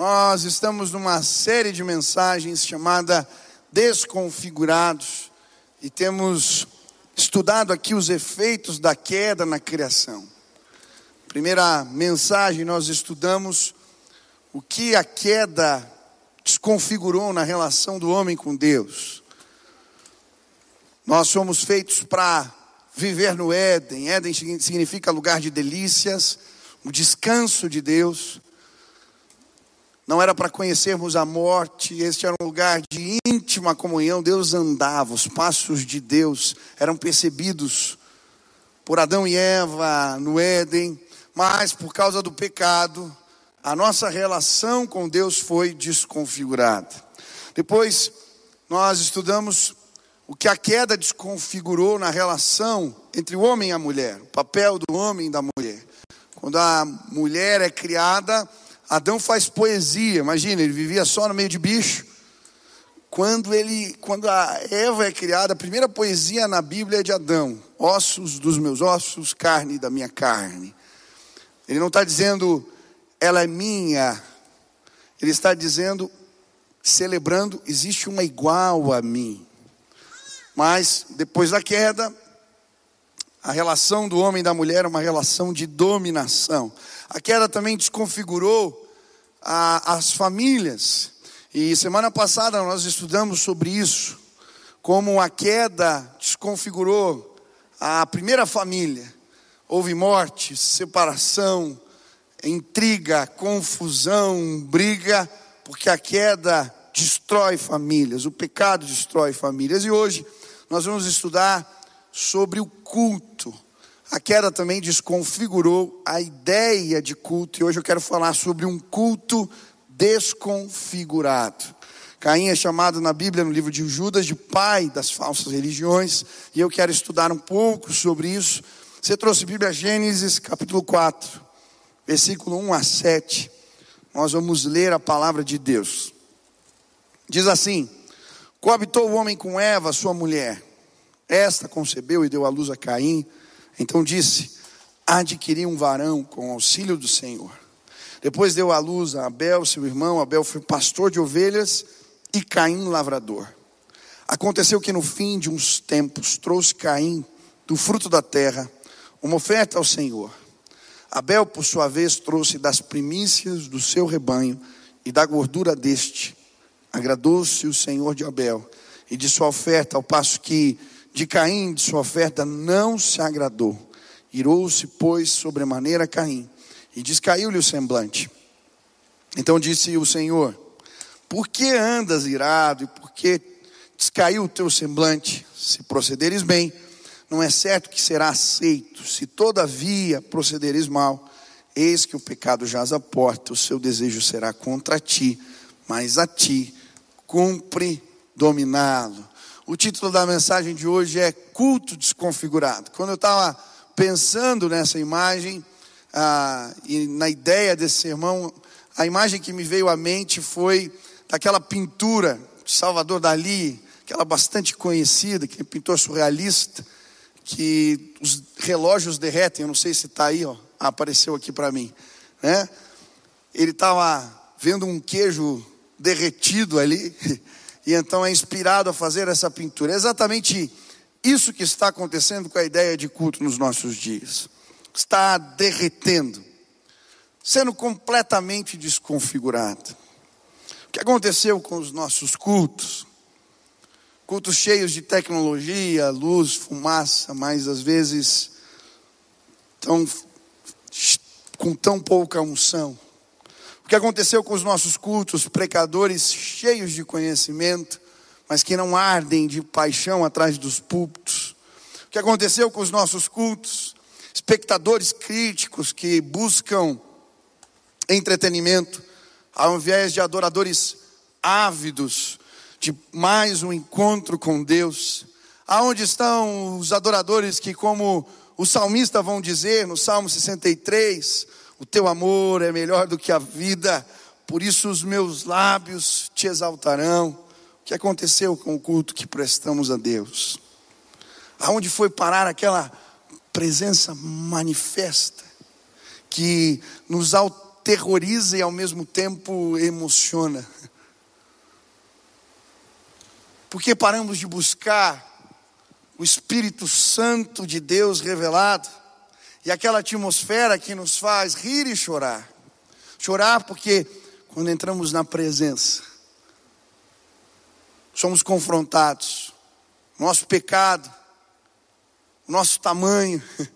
Nós estamos numa série de mensagens chamada Desconfigurados e temos estudado aqui os efeitos da queda na criação. Primeira mensagem, nós estudamos o que a queda desconfigurou na relação do homem com Deus. Nós somos feitos para viver no Éden. Éden significa lugar de delícias, o descanso de Deus. Não era para conhecermos a morte, este era um lugar de íntima comunhão. Deus andava, os passos de Deus eram percebidos por Adão e Eva no Éden, mas por causa do pecado, a nossa relação com Deus foi desconfigurada. Depois, nós estudamos o que a queda desconfigurou na relação entre o homem e a mulher, o papel do homem e da mulher. Quando a mulher é criada, Adão faz poesia. Imagina, ele vivia só no meio de bicho. Quando ele, quando a Eva é criada, a primeira poesia na Bíblia é de Adão: ossos dos meus ossos, carne da minha carne. Ele não está dizendo ela é minha. Ele está dizendo, celebrando, existe uma igual a mim. Mas depois da queda, a relação do homem e da mulher é uma relação de dominação. A queda também desconfigurou a, as famílias. E semana passada nós estudamos sobre isso, como a queda desconfigurou a primeira família. Houve morte, separação, intriga, confusão, briga, porque a queda destrói famílias, o pecado destrói famílias. E hoje nós vamos estudar sobre o culto. A queda também desconfigurou a ideia de culto, e hoje eu quero falar sobre um culto desconfigurado. Caim é chamado na Bíblia, no livro de Judas, de pai das falsas religiões, e eu quero estudar um pouco sobre isso. Você trouxe Bíblia Gênesis, capítulo 4 versículo 1 a 7, nós vamos ler a palavra de Deus. Diz assim: Coabitou o homem com Eva, sua mulher. Esta concebeu e deu à luz a Caim. Então disse: Adquiri um varão com auxílio do Senhor. Depois deu à luz a Abel, seu irmão. Abel foi pastor de ovelhas e Caim lavrador. Aconteceu que no fim de uns tempos trouxe Caim do fruto da terra uma oferta ao Senhor. Abel, por sua vez, trouxe das primícias do seu rebanho e da gordura deste. Agradou-se o Senhor de Abel e de sua oferta, ao passo que de Caim, de sua oferta, não se agradou. Irou-se, pois, sobremaneira Caim, e descaiu-lhe o semblante. Então disse o Senhor: Por que andas irado e por que descaiu o teu semblante? Se procederes bem, não é certo que será aceito. Se todavia procederes mal, eis que o pecado jaz à porta, o seu desejo será contra ti, mas a ti cumpre dominá-lo. O título da mensagem de hoje é Culto Desconfigurado. Quando eu estava pensando nessa imagem ah, e na ideia desse sermão, a imagem que me veio à mente foi daquela pintura de Salvador Dali, aquela bastante conhecida, que é pintor surrealista que os relógios derretem, eu não sei se está aí, ó, apareceu aqui para mim, né? Ele estava vendo um queijo derretido ali, e então é inspirado a fazer essa pintura. É exatamente isso que está acontecendo com a ideia de culto nos nossos dias. Está derretendo, sendo completamente desconfigurado. O que aconteceu com os nossos cultos? cultos cheios de tecnologia, luz, fumaça, mas às vezes tão, com tão pouca unção. Que aconteceu com os nossos cultos, precadores cheios de conhecimento, mas que não ardem de paixão atrás dos púlpitos. O que aconteceu com os nossos cultos, espectadores críticos que buscam entretenimento, ao invés de adoradores ávidos de mais um encontro com Deus. Aonde estão os adoradores que, como o salmista vão dizer no Salmo 63, o teu amor é melhor do que a vida, por isso os meus lábios te exaltarão. O que aconteceu com o culto que prestamos a Deus? Aonde foi parar aquela presença manifesta que nos aterroriza e ao mesmo tempo emociona. Porque paramos de buscar o Espírito Santo de Deus revelado e aquela atmosfera que nos faz rir e chorar. Chorar porque quando entramos na presença, somos confrontados, nosso pecado, nosso tamanho,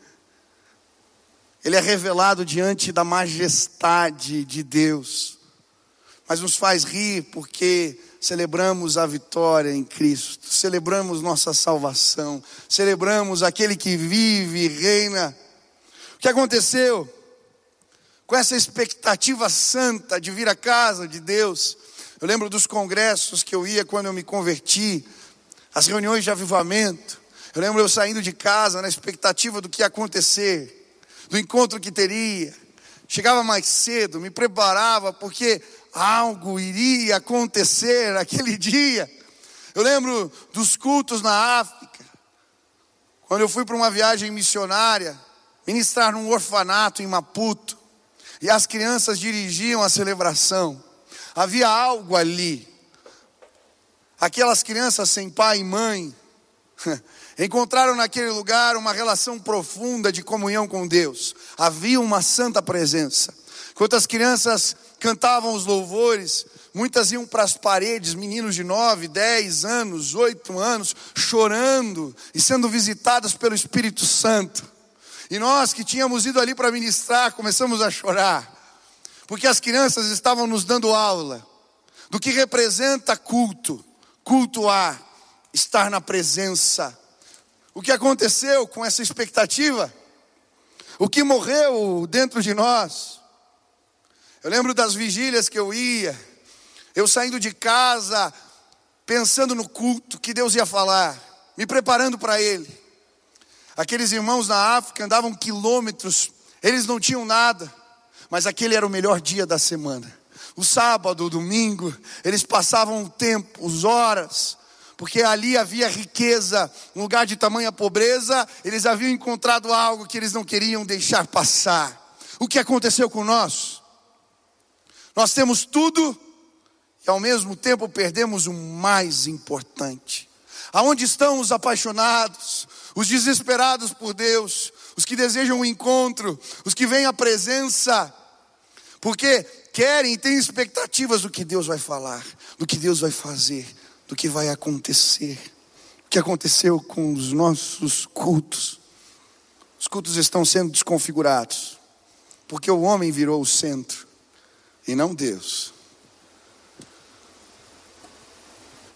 ele é revelado diante da majestade de Deus, mas nos faz rir porque celebramos a vitória em Cristo, celebramos nossa salvação, celebramos aquele que vive e reina. Que aconteceu? Com essa expectativa santa de vir à casa de Deus, eu lembro dos congressos que eu ia quando eu me converti, as reuniões de avivamento. Eu lembro eu saindo de casa na expectativa do que ia acontecer, do encontro que teria. Chegava mais cedo, me preparava, porque algo iria acontecer aquele dia. Eu lembro dos cultos na África, quando eu fui para uma viagem missionária, ministrar num orfanato em Maputo, e as crianças dirigiam a celebração. Havia algo ali. Aquelas crianças sem pai e mãe encontraram naquele lugar uma relação profunda de comunhão com Deus. Havia uma santa presença. Enquanto as crianças cantavam os louvores, muitas iam para as paredes, meninos de 9, 10 anos, 8 anos, chorando e sendo visitadas pelo Espírito Santo. E nós que tínhamos ido ali para ministrar, começamos a chorar, porque as crianças estavam nos dando aula do que representa culto, cultuar, estar na presença. O que aconteceu com essa expectativa? O que morreu dentro de nós? Eu lembro das vigílias que eu ia, eu saindo de casa, pensando no culto que Deus ia falar, me preparando para ele. Aqueles irmãos na África andavam quilômetros, eles não tinham nada, mas aquele era o melhor dia da semana. O sábado, o domingo, eles passavam o tempo, as horas, porque ali havia riqueza, um lugar de tamanha pobreza, eles haviam encontrado algo que eles não queriam deixar passar. O que aconteceu com nós? Nós temos tudo e ao mesmo tempo perdemos o mais importante. Aonde estão os apaixonados, os desesperados por Deus, os que desejam o um encontro, os que vêm à presença, porque querem e têm expectativas do que Deus vai falar, do que Deus vai fazer, do que vai acontecer. O que aconteceu com os nossos cultos? Os cultos estão sendo desconfigurados, porque o homem virou o centro e não Deus.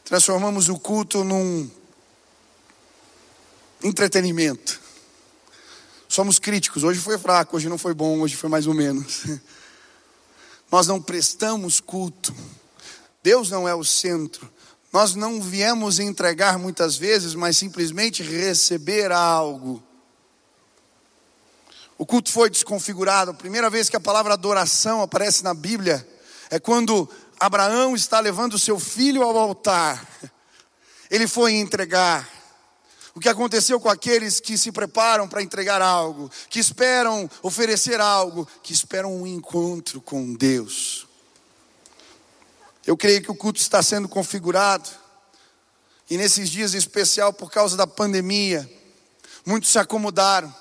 Transformamos o culto num entretenimento. Somos críticos. Hoje foi fraco, hoje não foi bom, hoje foi mais ou menos. Nós não prestamos culto. Deus não é o centro. Nós não viemos entregar muitas vezes, mas simplesmente receber algo. O culto foi desconfigurado. A primeira vez que a palavra adoração aparece na Bíblia é quando Abraão está levando seu filho ao altar. Ele foi entregar. O que aconteceu com aqueles que se preparam para entregar algo, que esperam oferecer algo, que esperam um encontro com Deus. Eu creio que o culto está sendo configurado, e nesses dias em especial por causa da pandemia, muitos se acomodaram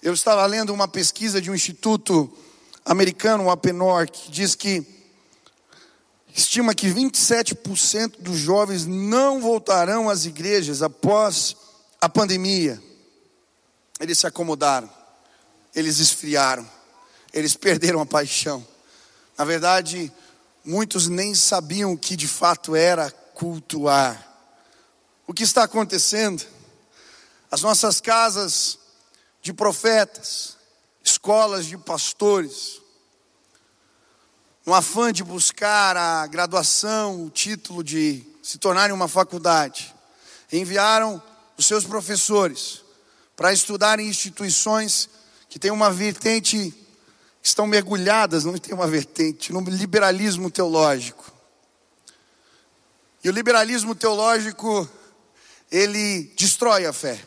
eu estava lendo uma pesquisa de um instituto americano, o Apenor, que diz que estima que 27% dos jovens não voltarão às igrejas após a pandemia. Eles se acomodaram, eles esfriaram, eles perderam a paixão. Na verdade, muitos nem sabiam o que de fato era cultuar. O que está acontecendo? As nossas casas de profetas, escolas de pastores, no afã de buscar a graduação, o título de se tornarem uma faculdade, enviaram os seus professores para estudar em instituições que têm uma vertente, estão mergulhadas, não tem uma vertente, no liberalismo teológico. E o liberalismo teológico, ele destrói a fé.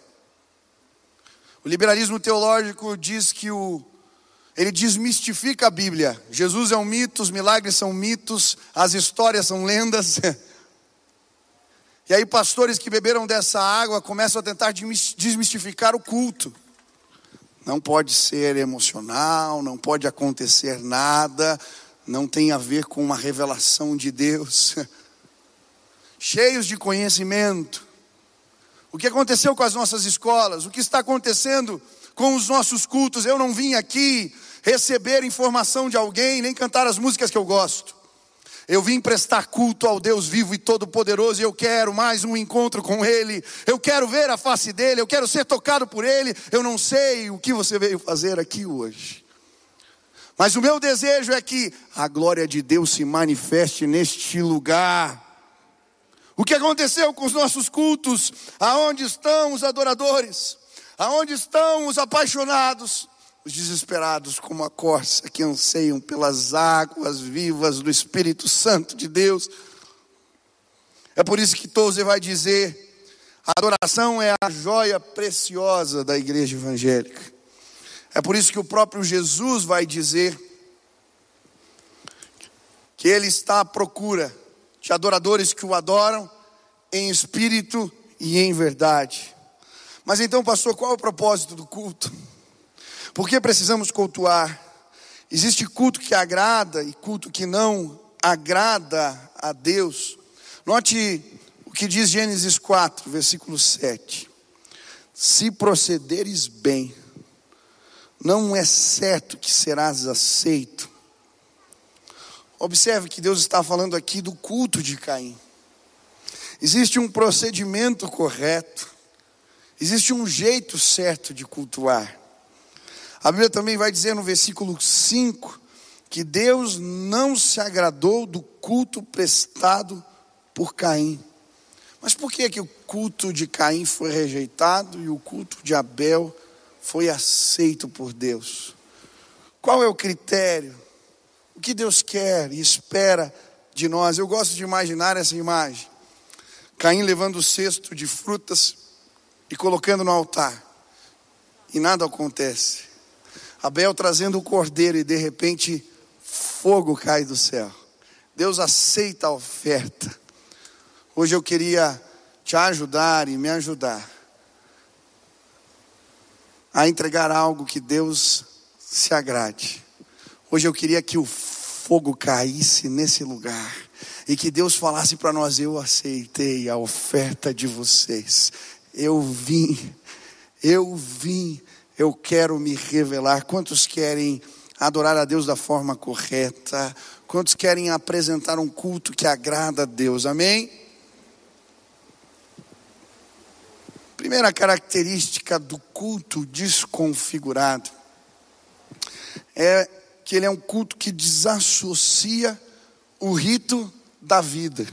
O liberalismo teológico diz que o ele desmistifica a Bíblia. Jesus é um mito, os milagres são mitos, as histórias são lendas. E aí, pastores que beberam dessa água começam a tentar desmistificar o culto. Não pode ser emocional, não pode acontecer nada, não tem a ver com uma revelação de Deus. Cheios de conhecimento. O que aconteceu com as nossas escolas? O que está acontecendo com os nossos cultos? Eu não vim aqui receber informação de alguém, nem cantar as músicas que eu gosto. Eu vim prestar culto ao Deus vivo e todo-poderoso e eu quero mais um encontro com Ele. Eu quero ver a face dele, eu quero ser tocado por Ele. Eu não sei o que você veio fazer aqui hoje. Mas o meu desejo é que a glória de Deus se manifeste neste lugar. O que aconteceu com os nossos cultos? Aonde estão os adoradores? Aonde estão os apaixonados? os desesperados como a corça que anseiam pelas águas vivas do Espírito Santo de Deus. É por isso que Tozer vai dizer: a adoração é a joia preciosa da igreja evangélica. É por isso que o próprio Jesus vai dizer que ele está à procura de adoradores que o adoram em espírito e em verdade. Mas então, pastor, qual é o propósito do culto? Por que precisamos cultuar? Existe culto que agrada e culto que não agrada a Deus. Note o que diz Gênesis 4, versículo 7. Se procederes bem, não é certo que serás aceito. Observe que Deus está falando aqui do culto de Caim. Existe um procedimento correto, existe um jeito certo de cultuar. A Bíblia também vai dizer no versículo 5 que Deus não se agradou do culto prestado por Caim. Mas por que, que o culto de Caim foi rejeitado e o culto de Abel foi aceito por Deus? Qual é o critério? O que Deus quer e espera de nós? Eu gosto de imaginar essa imagem. Caim levando o cesto de frutas e colocando no altar. E nada acontece. Abel trazendo o cordeiro e de repente fogo cai do céu. Deus aceita a oferta. Hoje eu queria te ajudar e me ajudar a entregar algo que Deus se agrade. Hoje eu queria que o fogo caísse nesse lugar e que Deus falasse para nós: Eu aceitei a oferta de vocês. Eu vim, eu vim eu quero me revelar. Quantos querem adorar a Deus da forma correta? Quantos querem apresentar um culto que agrada a Deus? Amém? Primeira característica do culto desconfigurado é que ele é um culto que desassocia o rito da vida.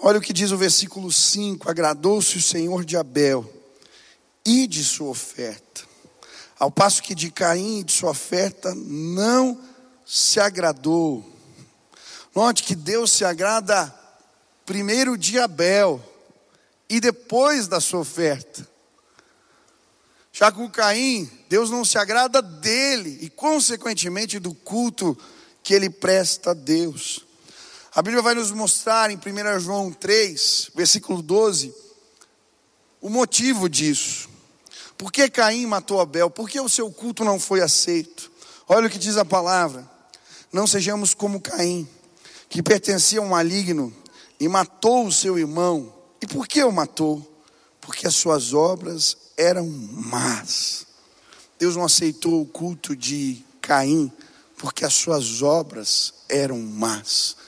Olha o que diz o versículo 5: Agradou-se o Senhor de Abel e de sua oferta. Ao passo que de Caim e de sua oferta não se agradou. Note que Deus se agrada primeiro de Abel e depois da sua oferta. Já com Caim, Deus não se agrada dele e, consequentemente, do culto que ele presta a Deus. A Bíblia vai nos mostrar em 1 João 3, versículo 12, o motivo disso. Por que Caim matou Abel? Por que o seu culto não foi aceito? Olha o que diz a palavra. Não sejamos como Caim, que pertencia a um maligno e matou o seu irmão. E por que o matou? Porque as suas obras eram más. Deus não aceitou o culto de Caim, porque as suas obras eram más.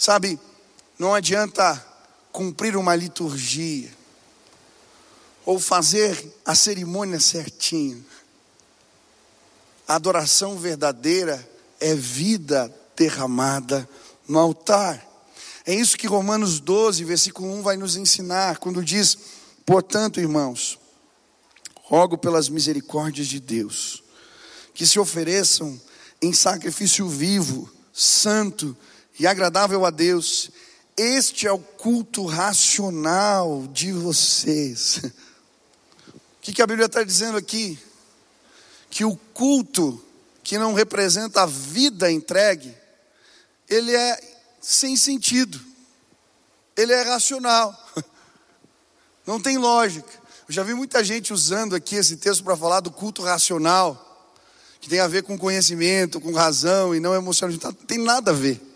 Sabe, não adianta cumprir uma liturgia, ou fazer a cerimônia certinho. A adoração verdadeira é vida derramada no altar. É isso que Romanos 12, versículo 1 vai nos ensinar, quando diz: Portanto, irmãos, rogo pelas misericórdias de Deus, que se ofereçam em sacrifício vivo, santo e agradável a Deus. Este é o culto racional de vocês. O que, a Bíblia está dizendo aqui? que o culto que não representa a vida entregue, ele é sem sentido, ele é racional, não tem lógica. Eu já vi muita gente usando aqui esse texto para falar do culto racional, que tem a ver com conhecimento, com razão e não emocional. Não tem nada a ver.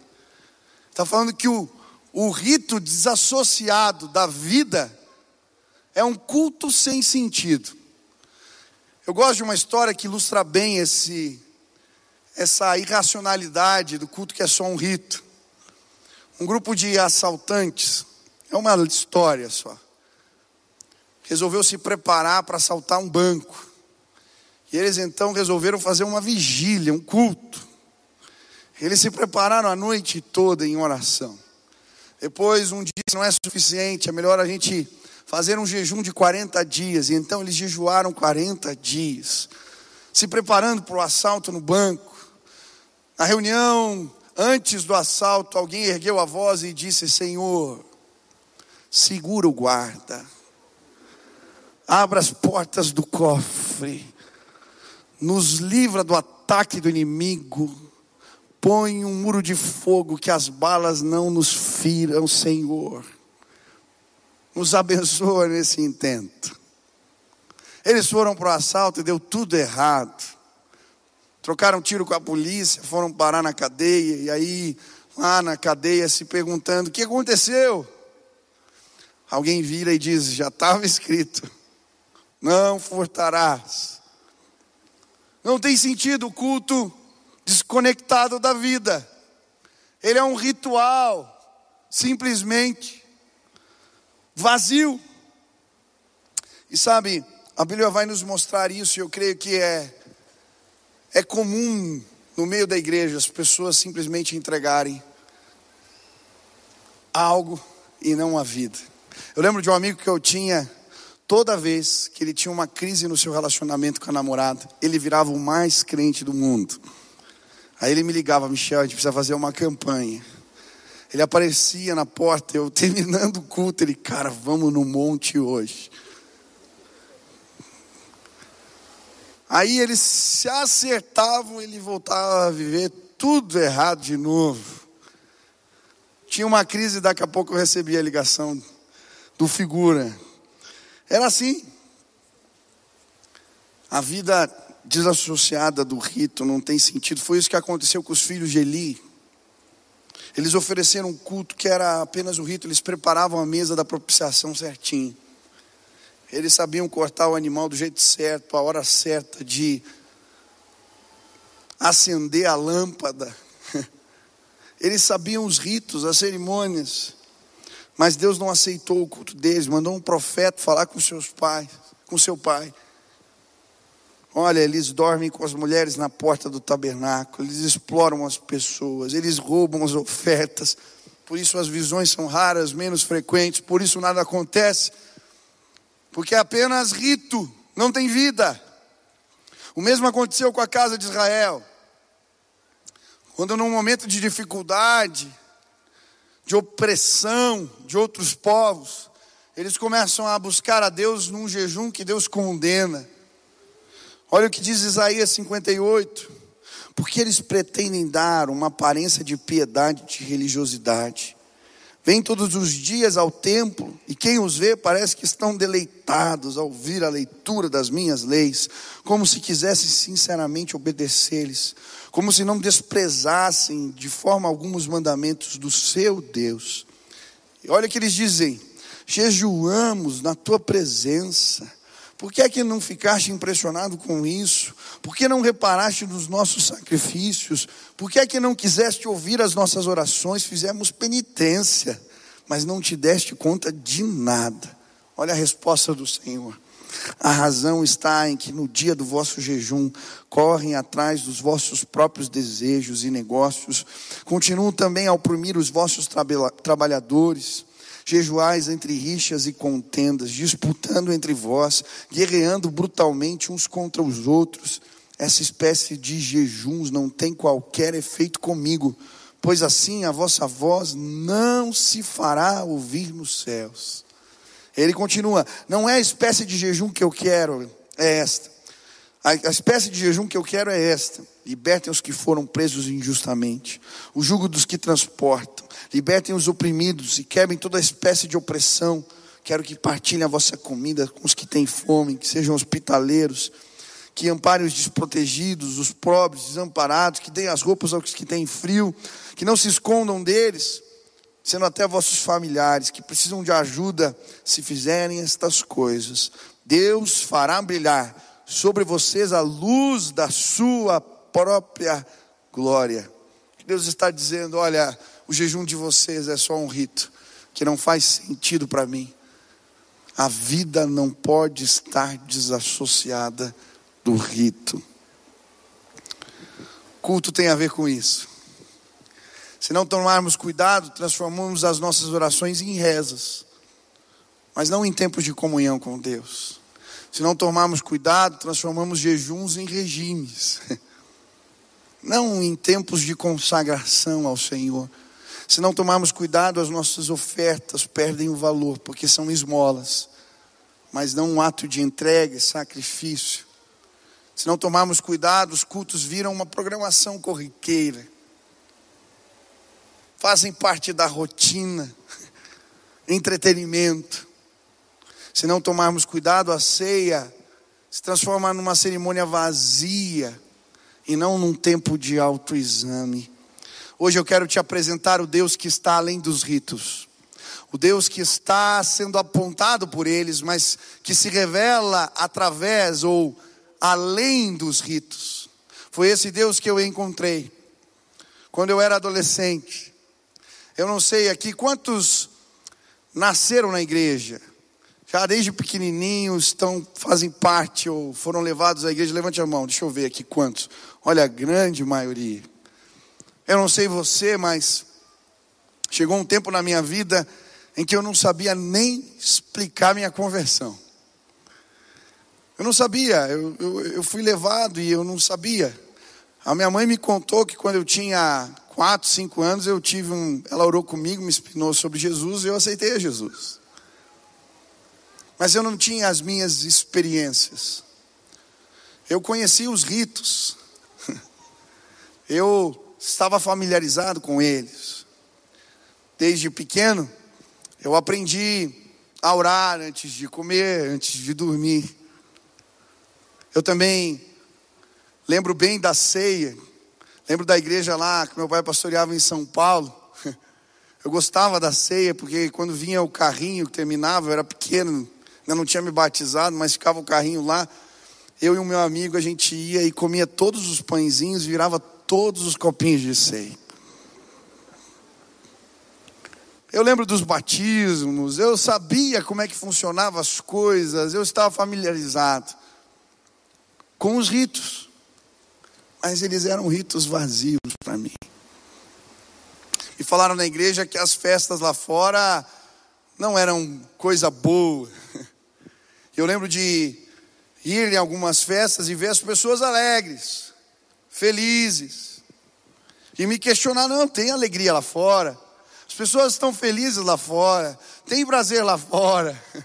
Está falando que o, o rito desassociado da vida é um culto sem sentido. Eu gosto de uma história que ilustra bem esse, essa irracionalidade do culto que é só um rito. Um grupo de assaltantes, é uma história só, resolveu se preparar para assaltar um banco. E eles então resolveram fazer uma vigília, um culto. Eles se prepararam a noite toda em oração. Depois, um dia não é suficiente, é melhor a gente fazer um jejum de 40 dias. E então eles jejuaram 40 dias, se preparando para o assalto no banco. Na reunião, antes do assalto, alguém ergueu a voz e disse: Senhor, segura o guarda, abra as portas do cofre, nos livra do ataque do inimigo, põe um muro de fogo que as balas não nos firam, Senhor. Nos abençoa nesse intento. Eles foram para o assalto e deu tudo errado trocaram tiro com a polícia, foram parar na cadeia, e aí, lá na cadeia, se perguntando: o que aconteceu? Alguém vira e diz: já estava escrito, não furtarás. Não tem sentido o culto desconectado da vida, ele é um ritual, simplesmente vazio. E sabe, a Bíblia vai nos mostrar isso, e eu creio que é é comum no meio da igreja as pessoas simplesmente entregarem algo e não a vida. Eu lembro de um amigo que eu tinha, toda vez que ele tinha uma crise no seu relacionamento com a namorada, ele virava o mais crente do mundo. Aí ele me ligava, Michel, a gente precisa fazer uma campanha. Ele aparecia na porta, eu terminando o culto, ele, cara, vamos no monte hoje. Aí eles se acertavam, ele voltava a viver tudo errado de novo. Tinha uma crise, daqui a pouco eu recebia a ligação do figura. Era assim. A vida desassociada do rito não tem sentido. Foi isso que aconteceu com os filhos de Eli. Eles ofereceram um culto que era apenas o rito, eles preparavam a mesa da propiciação certinho. Eles sabiam cortar o animal do jeito certo, a hora certa de acender a lâmpada. Eles sabiam os ritos, as cerimônias. Mas Deus não aceitou o culto deles, mandou um profeta falar com seus pais, com seu pai. Olha, eles dormem com as mulheres na porta do tabernáculo, eles exploram as pessoas, eles roubam as ofertas, por isso as visões são raras, menos frequentes, por isso nada acontece porque é apenas rito, não tem vida. O mesmo aconteceu com a casa de Israel. Quando num momento de dificuldade, de opressão de outros povos, eles começam a buscar a Deus num jejum que Deus condena. Olha o que diz Isaías 58. Porque eles pretendem dar uma aparência de piedade, de religiosidade Vêm todos os dias ao templo e quem os vê parece que estão deleitados ao ouvir a leitura das minhas leis, como se quisessem sinceramente obedecer-lhes, como se não desprezassem de forma alguma os mandamentos do seu Deus. E olha que eles dizem: jejuamos na tua presença por que é que não ficaste impressionado com isso? Por que não reparaste nos nossos sacrifícios? Por que é que não quiseste ouvir as nossas orações? Fizemos penitência, mas não te deste conta de nada. Olha a resposta do Senhor. A razão está em que no dia do vosso jejum correm atrás dos vossos próprios desejos e negócios, continuam também a oprimir os vossos trabalhadores jejuais entre rixas e contendas, disputando entre vós, guerreando brutalmente uns contra os outros. Essa espécie de jejuns não tem qualquer efeito comigo, pois assim a vossa voz não se fará ouvir nos céus. Ele continua: não é a espécie de jejum que eu quero, é esta. A, espécie de jejum que eu quero é esta: libertem os que foram presos injustamente, o jugo dos que transportam, libertem os oprimidos e quebrem toda espécie de opressão. Quero que partilhem a vossa comida com os que têm fome, que sejam hospitaleiros, que amparem os desprotegidos, os pobres, desamparados, que deem as roupas aos que têm frio, que não se escondam deles, sendo até vossos familiares que precisam de ajuda, se fizerem estas coisas, Deus fará brilhar sobre vocês a luz da sua própria glória. Deus está dizendo: olha, o jejum de vocês é só um rito que não faz sentido para mim. A vida não pode estar desassociada do rito. Culto tem a ver com isso. Se não tomarmos cuidado, transformamos as nossas orações em rezas, mas não em tempos de comunhão com Deus. Se não tomarmos cuidado, transformamos jejuns em regimes, não em tempos de consagração ao Senhor. Se não tomarmos cuidado, as nossas ofertas perdem o valor, porque são esmolas, mas não um ato de entrega e sacrifício. Se não tomarmos cuidado, os cultos viram uma programação corriqueira fazem parte da rotina, entretenimento. Se não tomarmos cuidado, a ceia se transforma numa cerimônia vazia e não num tempo de autoexame. Hoje eu quero te apresentar o Deus que está além dos ritos. O Deus que está sendo apontado por eles, mas que se revela através ou além dos ritos. Foi esse Deus que eu encontrei quando eu era adolescente. Eu não sei aqui quantos nasceram na igreja. Já desde pequenininhos estão, fazem parte ou foram levados à igreja. Levante a mão, deixa eu ver aqui quantos. Olha, a grande maioria. Eu não sei você, mas chegou um tempo na minha vida em que eu não sabia nem explicar minha conversão. Eu não sabia, eu, eu, eu fui levado e eu não sabia. A minha mãe me contou que quando eu tinha quatro, cinco anos, eu tive um. Ela orou comigo, me ensinou sobre Jesus e eu aceitei a Jesus. Mas eu não tinha as minhas experiências. Eu conhecia os ritos. Eu estava familiarizado com eles. Desde pequeno, eu aprendi a orar antes de comer, antes de dormir. Eu também lembro bem da ceia Lembro da igreja lá que meu pai pastoreava em São Paulo. Eu gostava da ceia, porque quando vinha o carrinho que terminava, eu era pequeno, ainda não tinha me batizado, mas ficava o carrinho lá. Eu e o meu amigo, a gente ia e comia todos os pãezinhos, virava todos os copinhos de ceia. Eu lembro dos batismos, eu sabia como é que funcionavam as coisas, eu estava familiarizado com os ritos mas eles eram ritos vazios para mim. E falaram na igreja que as festas lá fora não eram coisa boa. Eu lembro de ir em algumas festas e ver as pessoas alegres, felizes. E me questionar, não, tem alegria lá fora. As pessoas estão felizes lá fora, tem prazer lá fora.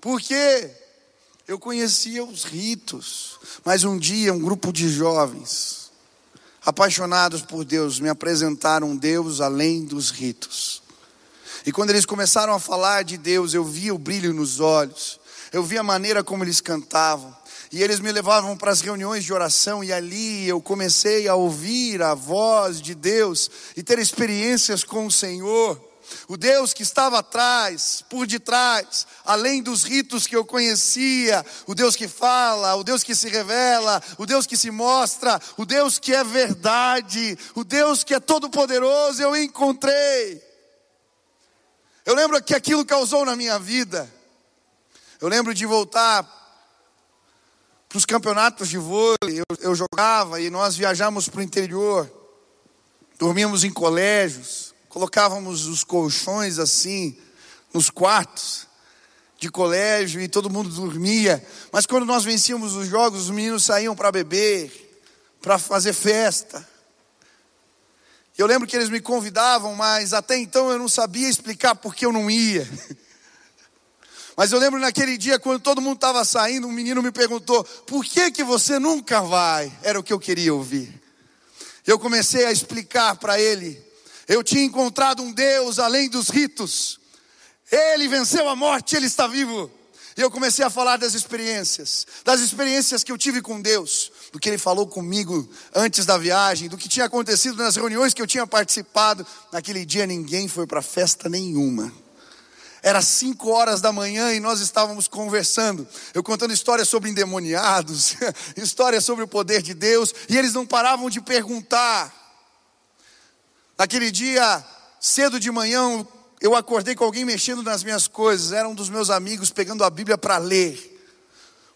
Por quê? Eu conhecia os ritos, mas um dia um grupo de jovens, apaixonados por Deus, me apresentaram um Deus além dos ritos. E quando eles começaram a falar de Deus, eu via o brilho nos olhos, eu via a maneira como eles cantavam. E eles me levavam para as reuniões de oração, e ali eu comecei a ouvir a voz de Deus e ter experiências com o Senhor. O Deus que estava atrás, por detrás, além dos ritos que eu conhecia, o Deus que fala, o Deus que se revela, o Deus que se mostra, o Deus que é verdade, o Deus que é todo-poderoso, eu encontrei. Eu lembro que aquilo causou na minha vida. Eu lembro de voltar para os campeonatos de vôlei, eu, eu jogava e nós viajamos para o interior, dormíamos em colégios colocávamos os colchões assim nos quartos de colégio e todo mundo dormia. Mas quando nós vencíamos os jogos, os meninos saíam para beber, para fazer festa. Eu lembro que eles me convidavam, mas até então eu não sabia explicar por que eu não ia. Mas eu lembro naquele dia, quando todo mundo estava saindo, um menino me perguntou: por que, que você nunca vai? Era o que eu queria ouvir. Eu comecei a explicar para ele. Eu tinha encontrado um Deus além dos ritos. Ele venceu a morte, ele está vivo. E eu comecei a falar das experiências, das experiências que eu tive com Deus, do que Ele falou comigo antes da viagem, do que tinha acontecido nas reuniões que eu tinha participado. Naquele dia ninguém foi para festa nenhuma. Era cinco horas da manhã e nós estávamos conversando. Eu contando histórias sobre endemoniados, histórias sobre o poder de Deus, e eles não paravam de perguntar. Naquele dia, cedo de manhã, eu acordei com alguém mexendo nas minhas coisas. Era um dos meus amigos pegando a Bíblia para ler.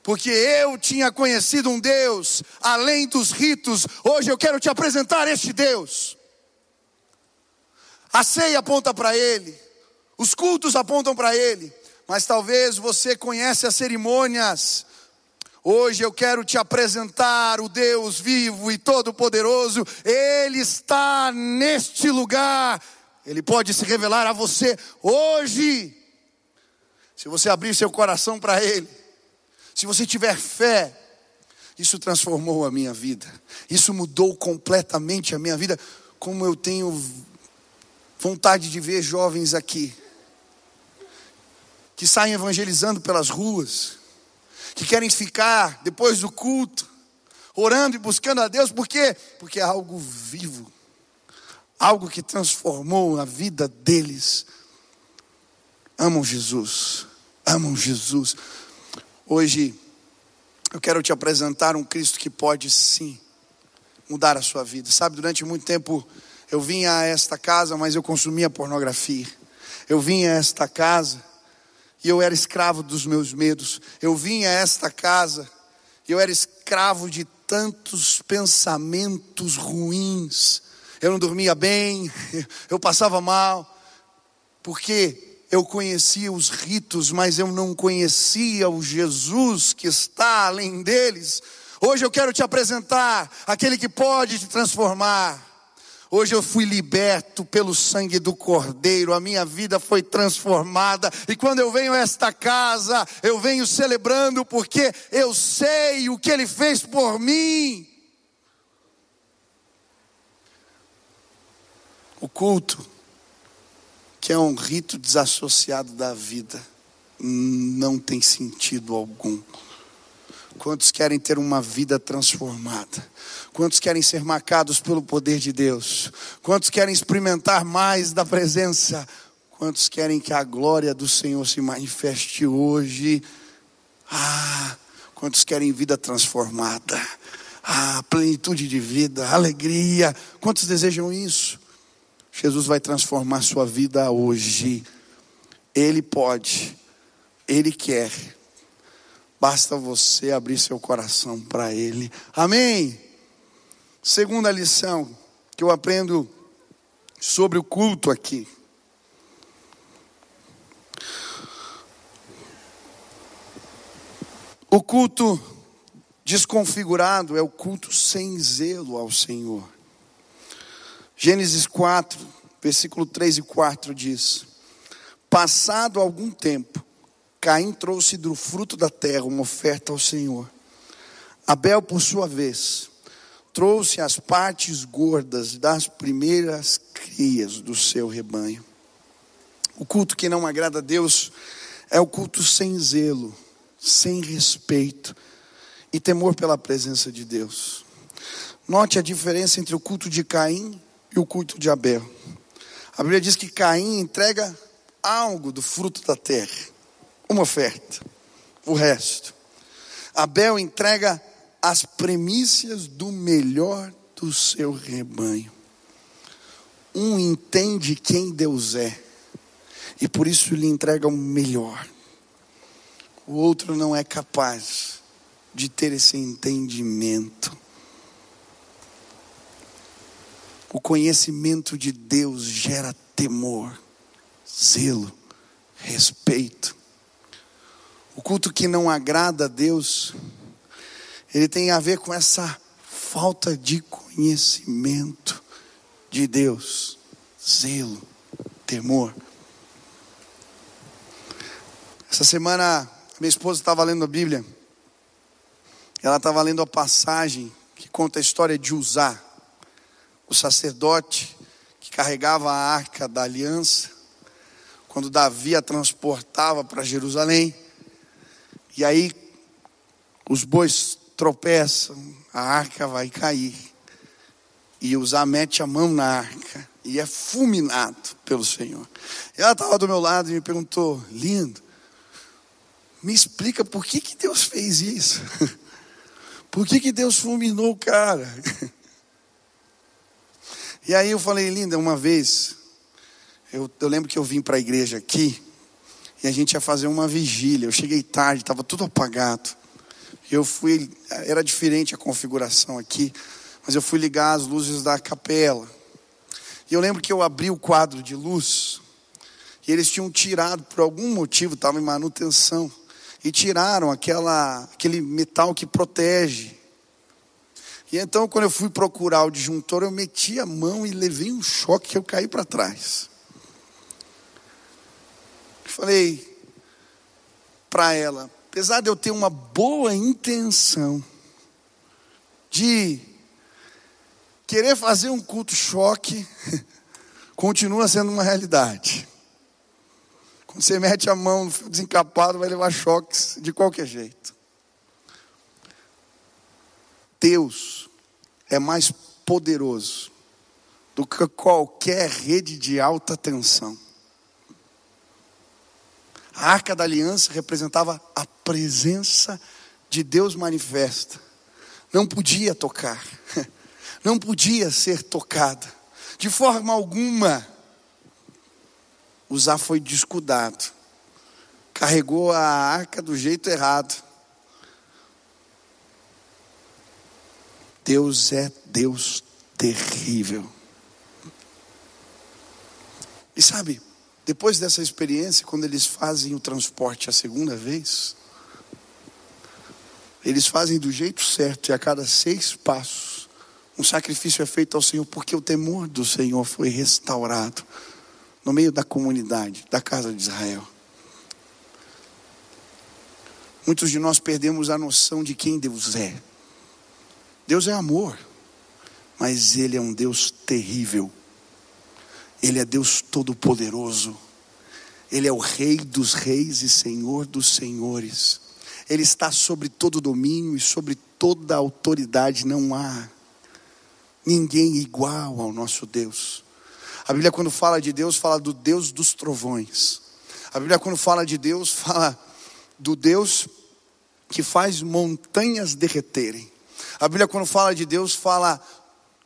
Porque eu tinha conhecido um Deus além dos ritos. Hoje eu quero te apresentar este Deus. A ceia aponta para Ele. Os cultos apontam para Ele, mas talvez você conhece as cerimônias. Hoje eu quero te apresentar o Deus vivo e todo-poderoso. Ele está neste lugar. Ele pode se revelar a você hoje. Se você abrir seu coração para Ele, se você tiver fé, isso transformou a minha vida. Isso mudou completamente a minha vida. Como eu tenho vontade de ver jovens aqui que saem evangelizando pelas ruas, que querem ficar depois do culto, orando e buscando a Deus, por quê? Porque é algo vivo, algo que transformou a vida deles. Amam Jesus, amam Jesus. Hoje eu quero te apresentar um Cristo que pode sim mudar a sua vida. Sabe, durante muito tempo eu vinha a esta casa, mas eu consumia pornografia. Eu vinha a esta casa e eu era escravo dos meus medos. Eu vinha a esta casa e eu era escravo de tantos pensamentos ruins. Eu não dormia bem, eu passava mal, porque eu conhecia os ritos, mas eu não conhecia o Jesus que está além deles. Hoje eu quero te apresentar aquele que pode te transformar. Hoje eu fui liberto pelo sangue do Cordeiro, a minha vida foi transformada, e quando eu venho a esta casa, eu venho celebrando porque eu sei o que Ele fez por mim. O culto, que é um rito desassociado da vida, não tem sentido algum. Quantos querem ter uma vida transformada? Quantos querem ser marcados pelo poder de Deus? Quantos querem experimentar mais da presença? Quantos querem que a glória do Senhor se manifeste hoje? Ah, quantos querem vida transformada? Ah, plenitude de vida, alegria. Quantos desejam isso? Jesus vai transformar sua vida hoje. Ele pode, Ele quer. Basta você abrir seu coração para Ele. Amém? Segunda lição que eu aprendo sobre o culto aqui. O culto desconfigurado é o culto sem zelo ao Senhor. Gênesis 4, versículo 3 e 4 diz: Passado algum tempo, Caim trouxe do fruto da terra uma oferta ao Senhor. Abel, por sua vez, trouxe as partes gordas das primeiras crias do seu rebanho. O culto que não agrada a Deus é o culto sem zelo, sem respeito e temor pela presença de Deus. Note a diferença entre o culto de Caim e o culto de Abel. A Bíblia diz que Caim entrega algo do fruto da terra uma oferta, o resto. Abel entrega as premissas do melhor do seu rebanho. Um entende quem Deus é, e por isso lhe entrega o melhor. O outro não é capaz de ter esse entendimento. O conhecimento de Deus gera temor, zelo, respeito. O culto que não agrada a Deus, ele tem a ver com essa falta de conhecimento de Deus, zelo, temor. Essa semana, minha esposa estava lendo a Bíblia. Ela estava lendo a passagem que conta a história de Uzá, o sacerdote que carregava a arca da aliança, quando Davi a transportava para Jerusalém. E aí os bois tropeçam, a arca vai cair. E Uzá mete a mão na arca e é fulminado pelo Senhor. Ela estava do meu lado e me perguntou, lindo, me explica por que, que Deus fez isso? Por que, que Deus fulminou o cara? E aí eu falei, linda, uma vez, eu, eu lembro que eu vim para a igreja aqui, e a gente ia fazer uma vigília. Eu cheguei tarde, estava tudo apagado. Eu fui, era diferente a configuração aqui, mas eu fui ligar as luzes da capela. E eu lembro que eu abri o quadro de luz, e eles tinham tirado, por algum motivo, estava em manutenção e tiraram aquela, aquele metal que protege. E então, quando eu fui procurar o disjuntor, eu meti a mão e levei um choque que eu caí para trás. Falei para ela, apesar de eu ter uma boa intenção de querer fazer um culto choque, continua sendo uma realidade. Quando você mete a mão no fio desencapado, vai levar choques de qualquer jeito. Deus é mais poderoso do que qualquer rede de alta tensão. A arca da aliança representava a presença de Deus manifesta. Não podia tocar, não podia ser tocada, de forma alguma. Uzá foi descuidado, carregou a arca do jeito errado. Deus é Deus terrível. E sabe, depois dessa experiência, quando eles fazem o transporte a segunda vez, eles fazem do jeito certo e a cada seis passos, um sacrifício é feito ao Senhor, porque o temor do Senhor foi restaurado no meio da comunidade, da casa de Israel. Muitos de nós perdemos a noção de quem Deus é. Deus é amor, mas Ele é um Deus terrível. Ele é Deus todo-poderoso. Ele é o Rei dos reis e Senhor dos senhores. Ele está sobre todo domínio e sobre toda autoridade. Não há ninguém igual ao nosso Deus. A Bíblia, quando fala de Deus, fala do Deus dos trovões. A Bíblia, quando fala de Deus, fala do Deus que faz montanhas derreterem. A Bíblia, quando fala de Deus, fala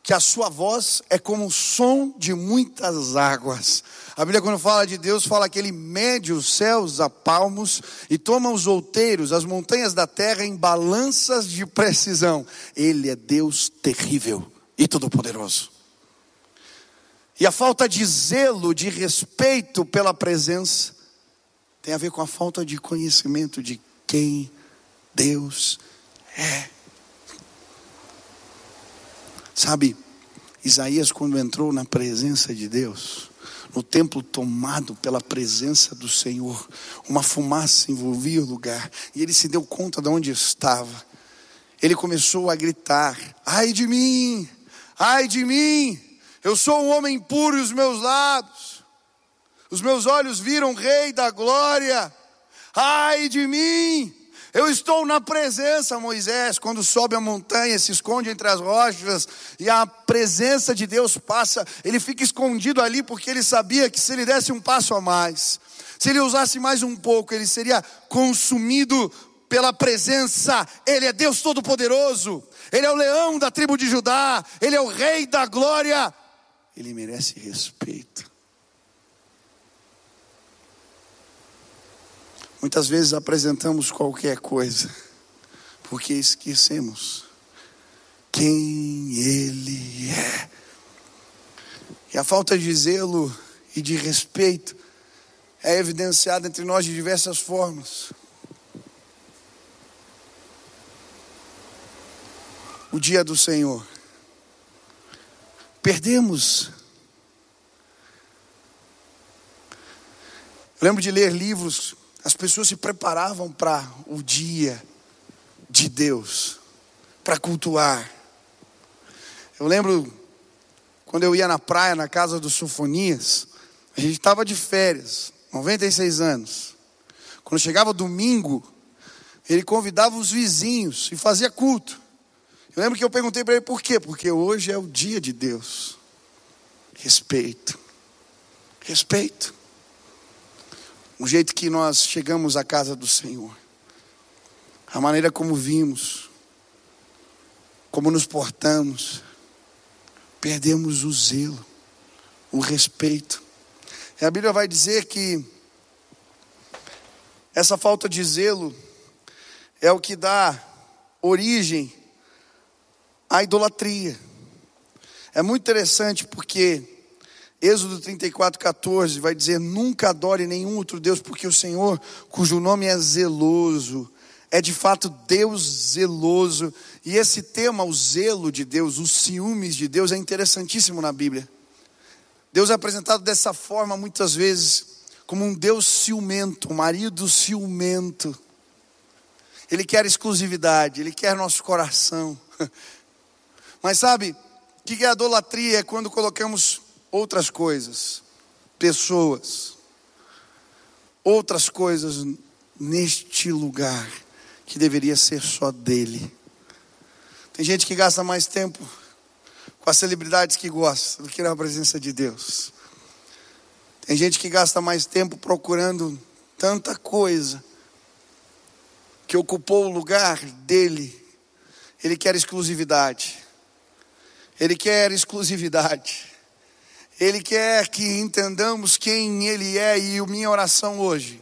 que a sua voz é como o som de muitas águas. A Bíblia, quando fala de Deus, fala que Ele mede os céus a palmos e toma os outeiros, as montanhas da terra, em balanças de precisão. Ele é Deus terrível e todo-poderoso. E a falta de zelo, de respeito pela presença, tem a ver com a falta de conhecimento de quem Deus é. Sabe, Isaías, quando entrou na presença de Deus, no templo tomado pela presença do Senhor, uma fumaça envolvia o lugar, e ele se deu conta de onde estava. Ele começou a gritar: Ai de mim, ai de mim, eu sou um homem puro e os meus lábios, os meus olhos viram Rei da glória. Ai de mim, eu estou na presença, Moisés, quando sobe a montanha, se esconde entre as rochas e a presença de Deus passa, ele fica escondido ali porque ele sabia que se ele desse um passo a mais, se ele usasse mais um pouco, ele seria consumido pela presença. Ele é Deus Todo-Poderoso, ele é o leão da tribo de Judá, ele é o rei da glória ele merece respeito. Muitas vezes apresentamos qualquer coisa, porque esquecemos quem Ele é. E a falta de zelo e de respeito é evidenciada entre nós de diversas formas. O dia do Senhor Perdemos. Lembro de ler livros as pessoas se preparavam para o dia de Deus, para cultuar. Eu lembro quando eu ia na praia, na casa dos Sofonias, a gente estava de férias, 96 anos. Quando chegava domingo, ele convidava os vizinhos e fazia culto. Eu lembro que eu perguntei para ele por quê? Porque hoje é o dia de Deus. Respeito. Respeito. O jeito que nós chegamos à casa do Senhor. A maneira como vimos. Como nos portamos perdemos o zelo, o respeito. E a Bíblia vai dizer que essa falta de zelo é o que dá origem à idolatria. É muito interessante porque Êxodo 34, 14 vai dizer: Nunca adore nenhum outro Deus, porque o Senhor, cujo nome é zeloso, é de fato Deus zeloso. E esse tema, o zelo de Deus, os ciúmes de Deus, é interessantíssimo na Bíblia. Deus é apresentado dessa forma muitas vezes, como um Deus ciumento, um marido ciumento. Ele quer exclusividade, ele quer nosso coração. Mas sabe, o que é idolatria? É quando colocamos outras coisas, pessoas, outras coisas neste lugar que deveria ser só dele. Tem gente que gasta mais tempo com as celebridades que gosta do que na presença de Deus. Tem gente que gasta mais tempo procurando tanta coisa que ocupou o lugar dele. Ele quer exclusividade. Ele quer exclusividade. Ele quer que entendamos quem ele é e a minha oração hoje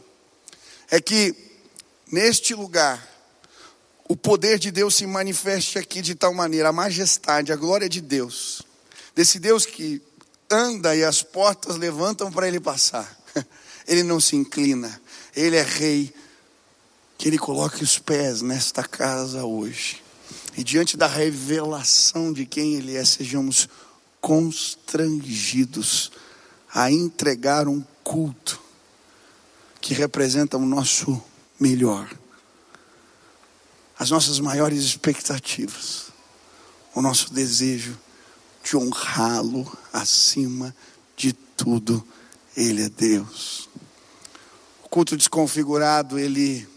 é que neste lugar o poder de Deus se manifeste aqui de tal maneira, a majestade, a glória de Deus, desse Deus que anda e as portas levantam para ele passar. Ele não se inclina, ele é rei. Que ele coloque os pés nesta casa hoje. E diante da revelação de quem ele é, sejamos constrangidos a entregar um culto que representa o nosso melhor as nossas maiores expectativas, o nosso desejo de honrá-lo acima de tudo. Ele é Deus. O culto desconfigurado, ele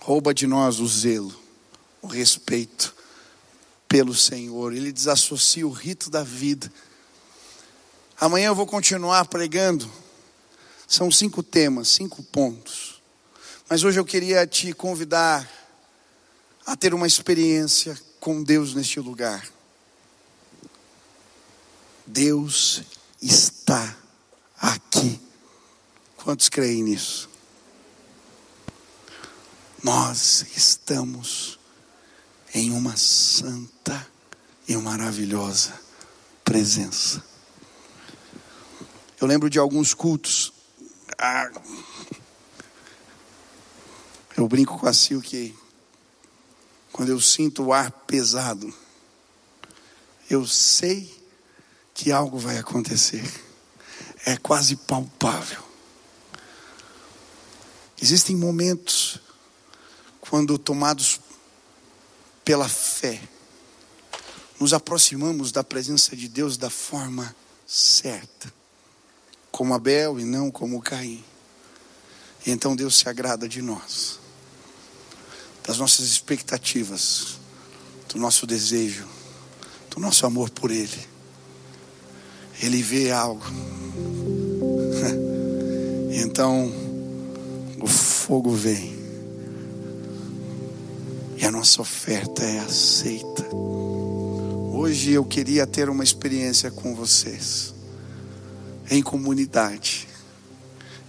rouba de nós o zelo, o respeito pelo Senhor. Ele desassocia o rito da vida. Amanhã eu vou continuar pregando. São cinco temas, cinco pontos. Mas hoje eu queria te convidar a ter uma experiência com Deus neste lugar. Deus está aqui. Quantos creem nisso? Nós estamos em uma santa e maravilhosa presença. Eu lembro de alguns cultos. Ah, eu brinco com a Sil que quando eu sinto o ar pesado, eu sei que algo vai acontecer. É quase palpável. Existem momentos quando tomados pela fé, nos aproximamos da presença de Deus da forma certa, como Abel e não como Caim. Então Deus se agrada de nós das nossas expectativas, do nosso desejo, do nosso amor por Ele. Ele vê algo. Então, o fogo vem. E a nossa oferta é aceita. Hoje eu queria ter uma experiência com vocês, em comunidade,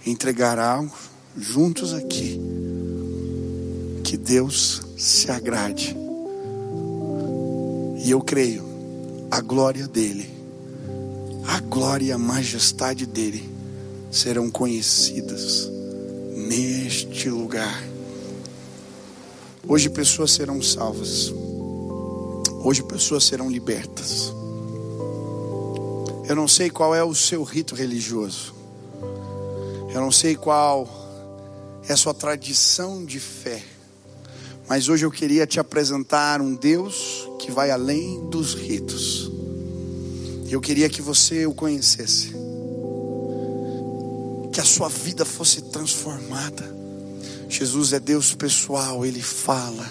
entregar algo juntos aqui que Deus se agrade. E eu creio, a glória dele, a glória e a majestade dele serão conhecidas neste lugar. Hoje pessoas serão salvas. Hoje pessoas serão libertas. Eu não sei qual é o seu rito religioso. Eu não sei qual é a sua tradição de fé. Mas hoje eu queria te apresentar um Deus que vai além dos ritos. Eu queria que você o conhecesse. Que a sua vida fosse transformada. Jesus é Deus pessoal, ele fala.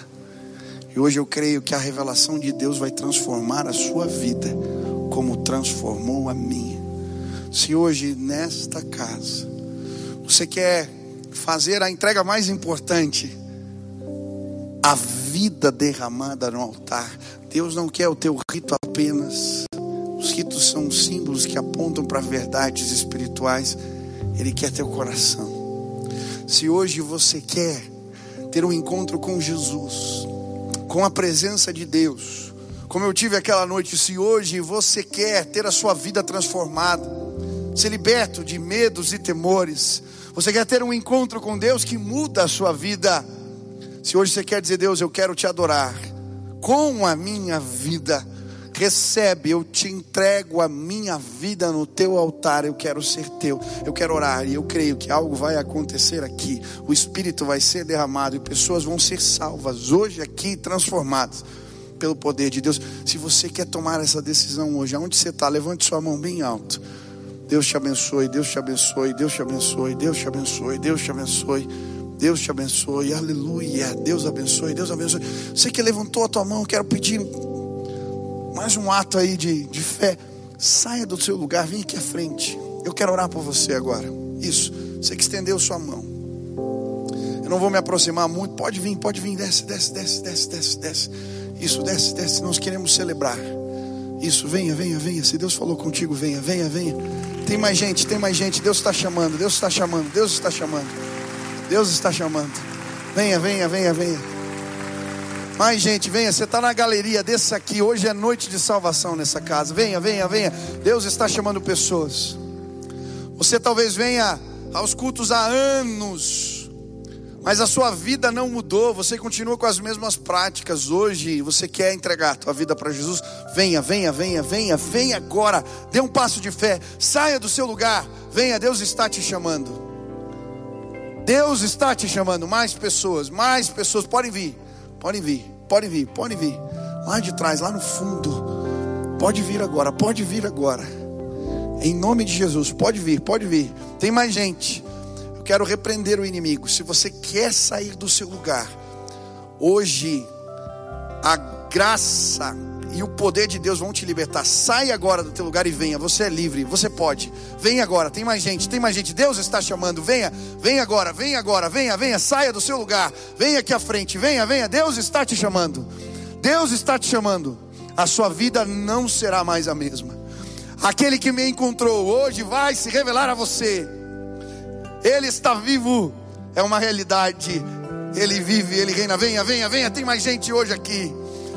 E hoje eu creio que a revelação de Deus vai transformar a sua vida, como transformou a minha. Se hoje nesta casa você quer fazer a entrega mais importante, a vida derramada no altar. Deus não quer o teu rito apenas. Os ritos são símbolos que apontam para verdades espirituais. Ele quer teu coração. Se hoje você quer ter um encontro com Jesus, com a presença de Deus, como eu tive aquela noite, se hoje você quer ter a sua vida transformada, ser liberto de medos e temores, você quer ter um encontro com Deus que muda a sua vida. Se hoje você quer dizer, Deus, eu quero te adorar com a minha vida, recebe, eu te entrego a minha vida no teu altar, eu quero ser teu, eu quero orar e eu creio que algo vai acontecer aqui, o Espírito vai ser derramado e pessoas vão ser salvas hoje aqui, transformadas pelo poder de Deus. Se você quer tomar essa decisão hoje, aonde você está, levante sua mão bem alto. Deus te abençoe, Deus te abençoe, Deus te abençoe, Deus te abençoe, Deus te abençoe. Deus te abençoe, aleluia. Deus abençoe, Deus abençoe. Você que levantou a tua mão, quero pedir mais um ato aí de, de fé. Saia do seu lugar, vem aqui à frente. Eu quero orar por você agora. Isso, você que estendeu sua mão. Eu não vou me aproximar muito. Pode vir, pode vir. Desce, desce, desce, desce, desce, desce. Isso, desce, desce. Nós queremos celebrar. Isso, venha, venha, venha. Se Deus falou contigo, venha, venha, venha. Tem mais gente, tem mais gente. Deus está chamando, Deus está chamando, Deus está chamando. Deus está chamando. Venha, venha, venha, venha. Mais gente, venha. Você está na galeria, desça aqui. Hoje é noite de salvação nessa casa. Venha, venha, venha. Deus está chamando pessoas. Você talvez venha aos cultos há anos, mas a sua vida não mudou. Você continua com as mesmas práticas. Hoje você quer entregar a tua vida para Jesus. Venha, venha, venha, venha, venha agora. Dê um passo de fé. Saia do seu lugar. Venha, Deus está te chamando. Deus está te chamando. Mais pessoas, mais pessoas. Podem vir, podem vir, podem vir, podem vir. Lá de trás, lá no fundo. Pode vir agora, pode vir agora. Em nome de Jesus, pode vir, pode vir. Tem mais gente. Eu quero repreender o inimigo. Se você quer sair do seu lugar, hoje a graça e o poder de Deus vão te libertar. Sai agora do teu lugar e venha. Você é livre, você pode. Venha agora. Tem mais gente, tem mais gente. Deus está chamando. Venha, venha agora, venha agora, venha, venha. Saia do seu lugar. Venha aqui à frente. Venha, venha. Deus está te chamando. Deus está te chamando. A sua vida não será mais a mesma. Aquele que me encontrou hoje vai se revelar a você. Ele está vivo. É uma realidade. Ele vive, ele reina. Venha, venha, venha. Tem mais gente hoje aqui.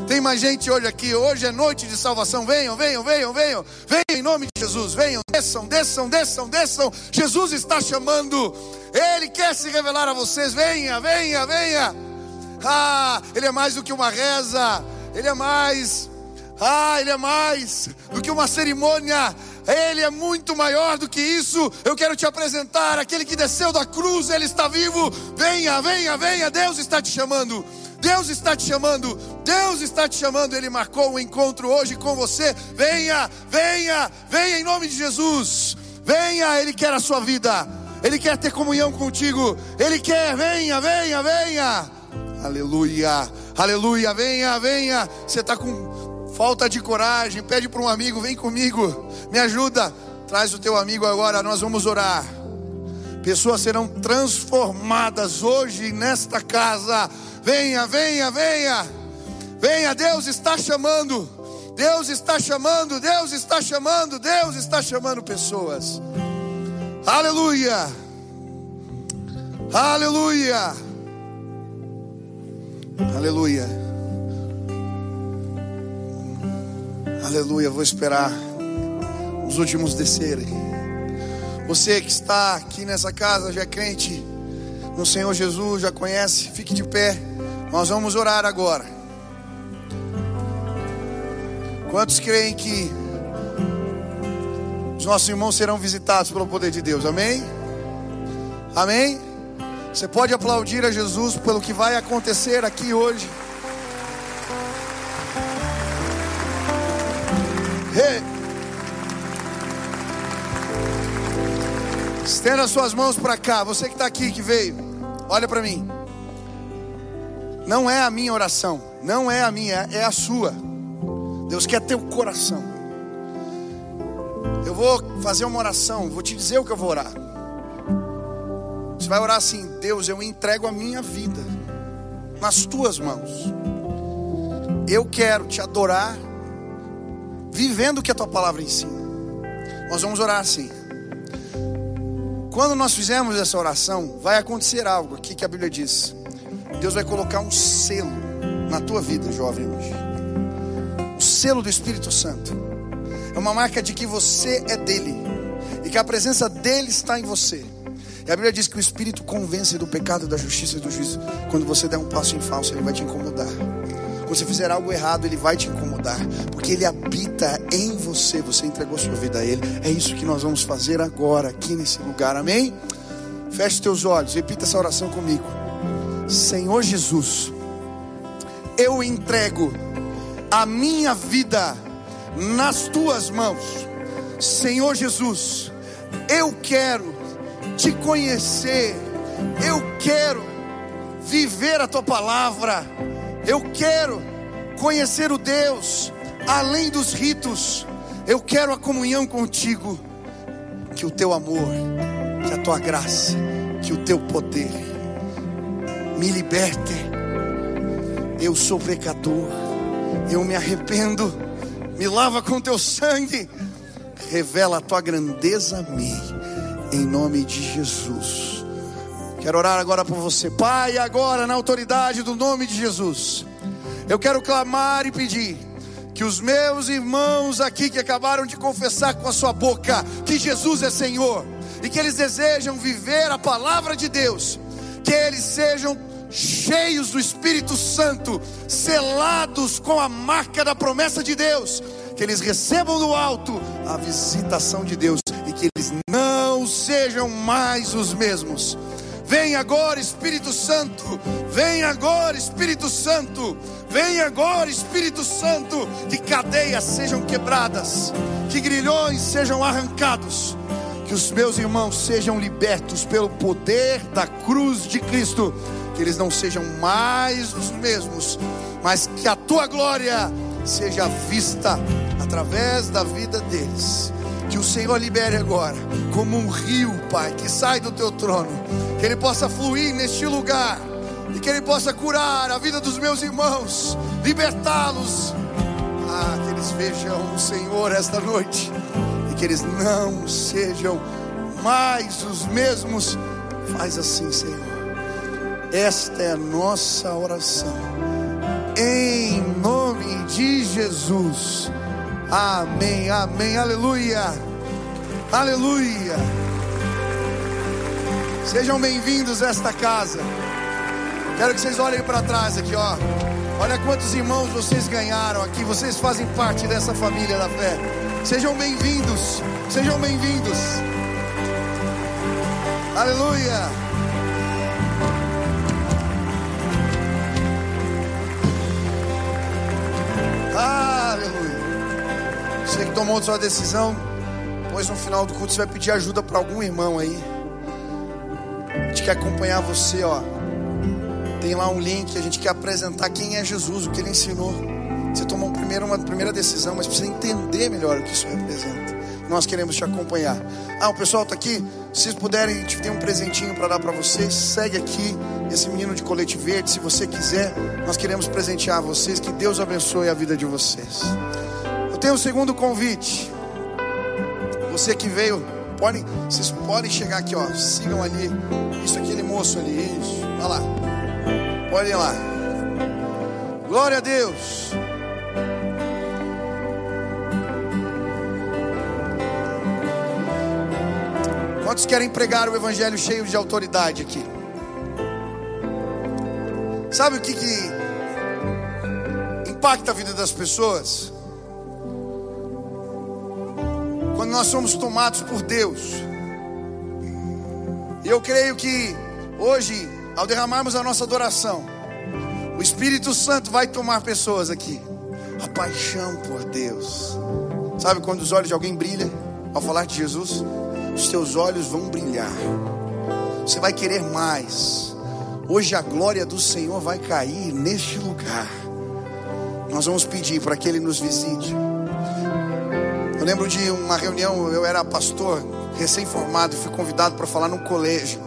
Tem mais gente hoje aqui. Hoje é noite de salvação. Venham, venham, venham, venham. Venham em nome de Jesus. Venham, desçam, desçam, desçam, desçam. Jesus está chamando. Ele quer se revelar a vocês. Venha, venha, venha. Ah, Ele é mais do que uma reza. Ele é mais. Ah, Ele é mais do que uma cerimônia. Ele é muito maior do que isso. Eu quero te apresentar aquele que desceu da cruz. Ele está vivo. Venha, venha, venha. Deus está te chamando. Deus está te chamando, Deus está te chamando, Ele marcou um encontro hoje com você. Venha, venha, venha em nome de Jesus. Venha, Ele quer a sua vida, Ele quer ter comunhão contigo, Ele quer, venha, venha, venha. Aleluia, aleluia, venha, venha. Você está com falta de coragem, pede para um amigo, vem comigo, me ajuda. Traz o teu amigo agora, nós vamos orar. Pessoas serão transformadas hoje nesta casa Venha, venha, venha. Venha, Deus está chamando. Deus está chamando, Deus está chamando, Deus está chamando pessoas. Aleluia. Aleluia. Aleluia. Aleluia. Vou esperar os últimos descerem. Você que está aqui nessa casa já é crente no Senhor Jesus, já conhece, fique de pé. Nós vamos orar agora. Quantos creem que os nossos irmãos serão visitados pelo poder de Deus? Amém? Amém? Você pode aplaudir a Jesus pelo que vai acontecer aqui hoje. Hey. Estenda suas mãos para cá. Você que está aqui, que veio, olha para mim. Não é a minha oração, não é a minha, é a sua. Deus quer teu coração. Eu vou fazer uma oração, vou te dizer o que eu vou orar. Você vai orar assim: Deus, eu entrego a minha vida nas tuas mãos. Eu quero te adorar, vivendo o que a tua palavra ensina. Nós vamos orar assim. Quando nós fizermos essa oração, vai acontecer algo aqui que a Bíblia diz. Deus vai colocar um selo na tua vida, jovem, hoje. O selo do Espírito Santo. É uma marca de que você é dele e que a presença dele está em você. E a Bíblia diz que o Espírito convence do pecado, da justiça e do juízo. Quando você der um passo em falso, ele vai te incomodar. Quando você fizer algo errado, ele vai te incomodar, porque ele habita em você. Você entregou sua vida a ele. É isso que nós vamos fazer agora, aqui nesse lugar. Amém? Feche teus olhos, repita essa oração comigo. Senhor Jesus, eu entrego a minha vida nas tuas mãos. Senhor Jesus, eu quero te conhecer, eu quero viver a tua palavra, eu quero conhecer o Deus além dos ritos, eu quero a comunhão contigo, que o teu amor, que a tua graça, que o teu poder me liberte. Eu sou pecador, eu me arrependo, me lava com teu sangue, revela a tua grandeza a mim, em nome de Jesus. Quero orar agora por você, Pai, agora na autoridade do nome de Jesus. Eu quero clamar e pedir que os meus irmãos aqui que acabaram de confessar com a sua boca que Jesus é Senhor e que eles desejam viver a palavra de Deus, que eles sejam cheios do Espírito Santo, selados com a marca da promessa de Deus, que eles recebam do alto a visitação de Deus e que eles não sejam mais os mesmos. Vem agora, Espírito Santo. Vem agora, Espírito Santo. Vem agora, Espírito Santo. Que cadeias sejam quebradas, que grilhões sejam arrancados, que os meus irmãos sejam libertos pelo poder da cruz de Cristo. Que eles não sejam mais os mesmos, mas que a tua glória seja vista através da vida deles. Que o Senhor libere agora, como um rio, Pai, que sai do teu trono, que ele possa fluir neste lugar e que ele possa curar a vida dos meus irmãos, libertá-los. Ah, que eles vejam o Senhor esta noite e que eles não sejam mais os mesmos. Faz assim, Senhor. Esta é a nossa oração. Em nome de Jesus. Amém, amém, aleluia, aleluia. Sejam bem-vindos a esta casa. Quero que vocês olhem para trás aqui, ó. Olha quantos irmãos vocês ganharam aqui. Vocês fazem parte dessa família da fé. Sejam bem-vindos, sejam bem-vindos. Aleluia. Aleluia. Você que tomou sua decisão, pois no final do culto você vai pedir ajuda para algum irmão aí. A gente quer acompanhar você, ó. Tem lá um link, a gente quer apresentar quem é Jesus, o que ele ensinou. Você tomou primeiro uma primeira decisão, mas precisa entender melhor o que isso representa. Nós queremos te acompanhar. Ah, o pessoal está aqui. Se puderem, a gente tem um presentinho para dar para vocês. Segue aqui esse menino de colete verde, se você quiser. Nós queremos presentear vocês. Que Deus abençoe a vida de vocês. Eu tenho um segundo convite. Você que veio, podem, vocês podem chegar aqui, ó. Sigam ali. Isso aquele moço ali, isso. Olha lá. Ir lá. Glória a Deus. Quantos querem pregar o evangelho cheio de autoridade aqui? Sabe o que, que impacta a vida das pessoas? Quando nós somos tomados por Deus. E eu creio que Hoje, ao derramarmos a nossa adoração, o Espírito Santo vai tomar pessoas aqui. A paixão por Deus. Sabe quando os olhos de alguém brilham ao falar de Jesus? Os teus olhos vão brilhar. Você vai querer mais. Hoje a glória do Senhor vai cair neste lugar. Nós vamos pedir para que Ele nos visite. Lembro de uma reunião, eu era pastor, recém-formado, fui convidado para falar num colégio.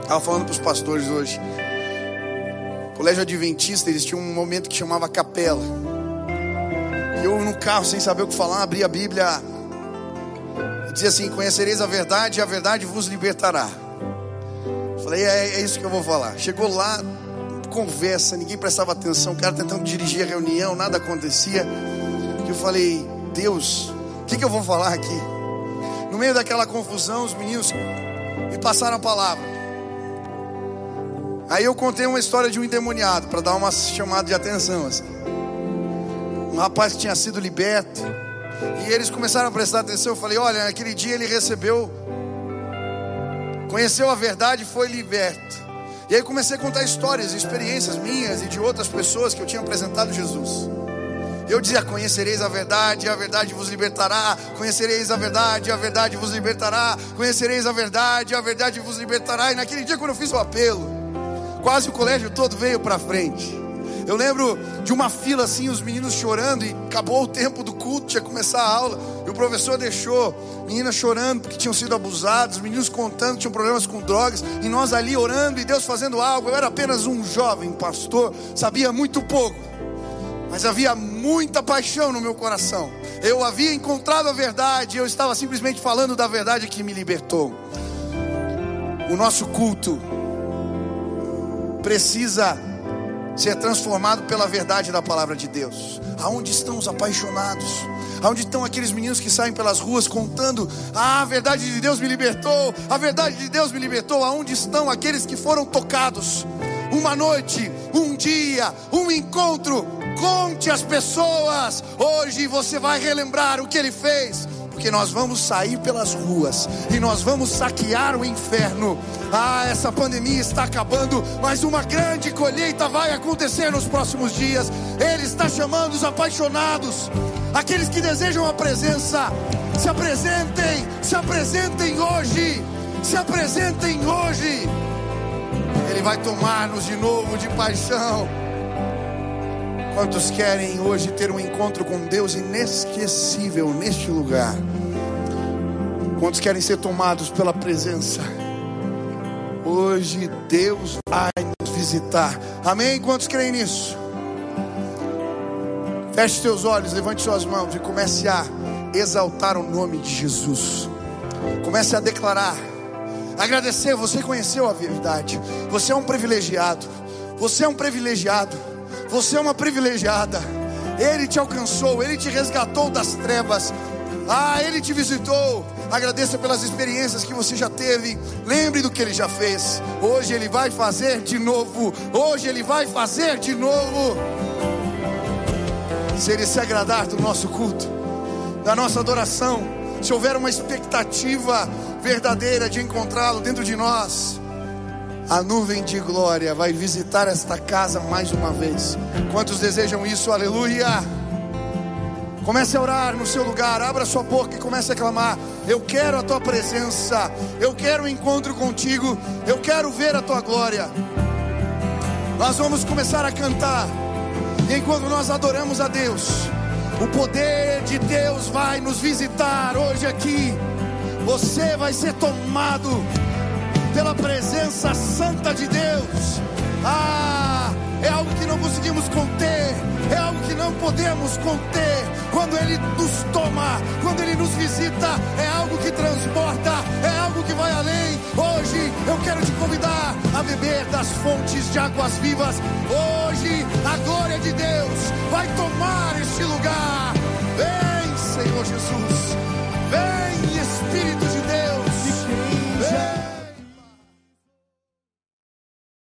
Estava falando para os pastores hoje. Colégio Adventista, eles tinham um momento que chamava capela. E eu no carro, sem saber o que falar, abri a Bíblia. E dizia assim: Conhecereis a verdade, e a verdade vos libertará. Falei, é, é isso que eu vou falar. Chegou lá, conversa, ninguém prestava atenção, o cara tentando dirigir a reunião, nada acontecia. E eu falei, Deus, o que, que eu vou falar aqui? No meio daquela confusão, os meninos me passaram a palavra. Aí eu contei uma história de um endemoniado para dar uma chamada de atenção. Assim. Um rapaz que tinha sido liberto. E eles começaram a prestar atenção. Eu falei: Olha, naquele dia ele recebeu, conheceu a verdade e foi liberto. E aí comecei a contar histórias, experiências minhas e de outras pessoas que eu tinha apresentado Jesus. Eu dizia: Conhecereis a verdade, a verdade vos libertará. Conhecereis a verdade, a verdade vos libertará. Conhecereis a verdade, a verdade vos libertará. E naquele dia, quando eu fiz o apelo, Quase o colégio todo veio para frente. Eu lembro de uma fila assim, os meninos chorando, e acabou o tempo do culto, tinha que começar a aula, e o professor deixou meninas chorando porque tinham sido abusadas, meninos contando que tinham problemas com drogas, e nós ali orando e Deus fazendo algo. Eu era apenas um jovem pastor, sabia muito pouco, mas havia muita paixão no meu coração. Eu havia encontrado a verdade, eu estava simplesmente falando da verdade que me libertou. O nosso culto precisa ser transformado pela verdade da palavra de Deus. Aonde estão os apaixonados? Aonde estão aqueles meninos que saem pelas ruas contando: ah, a verdade de Deus me libertou, a verdade de Deus me libertou? Aonde estão aqueles que foram tocados? Uma noite, um dia, um encontro. Conte às pessoas. Hoje você vai relembrar o que ele fez porque nós vamos sair pelas ruas e nós vamos saquear o inferno. Ah, essa pandemia está acabando, mas uma grande colheita vai acontecer nos próximos dias. Ele está chamando os apaixonados, aqueles que desejam a presença. Se apresentem, se apresentem hoje, se apresentem hoje. Ele vai tomar-nos de novo de paixão. Quantos querem hoje ter um encontro com Deus inesquecível neste lugar? Quantos querem ser tomados pela presença? Hoje Deus vai nos visitar. Amém? Quantos creem nisso? Feche seus olhos, levante suas mãos e comece a exaltar o nome de Jesus. Comece a declarar, agradecer. Você conheceu a verdade. Você é um privilegiado. Você é um privilegiado. Você é uma privilegiada. Ele te alcançou, ele te resgatou das trevas. Ah, ele te visitou. Agradeça pelas experiências que você já teve. Lembre do que ele já fez. Hoje ele vai fazer de novo. Hoje ele vai fazer de novo. Se ele se agradar do nosso culto, da nossa adoração, se houver uma expectativa verdadeira de encontrá-lo dentro de nós, a nuvem de glória vai visitar esta casa mais uma vez. Quantos desejam isso? Aleluia! Comece a orar no seu lugar, abra sua boca e comece a clamar: Eu quero a tua presença, eu quero o um encontro contigo, eu quero ver a tua glória. Nós vamos começar a cantar, e enquanto nós adoramos a Deus, o poder de Deus vai nos visitar hoje aqui. Você vai ser tomado pela presença santa de Deus. Ah, é algo que não conseguimos conter, é algo que não podemos conter. Quando Ele nos toma, quando Ele nos visita, é algo que transporta, é algo que vai além. Hoje eu quero te convidar a beber das fontes de águas vivas. Hoje a glória de Deus vai tomar este lugar. Vem, Senhor Jesus, vem.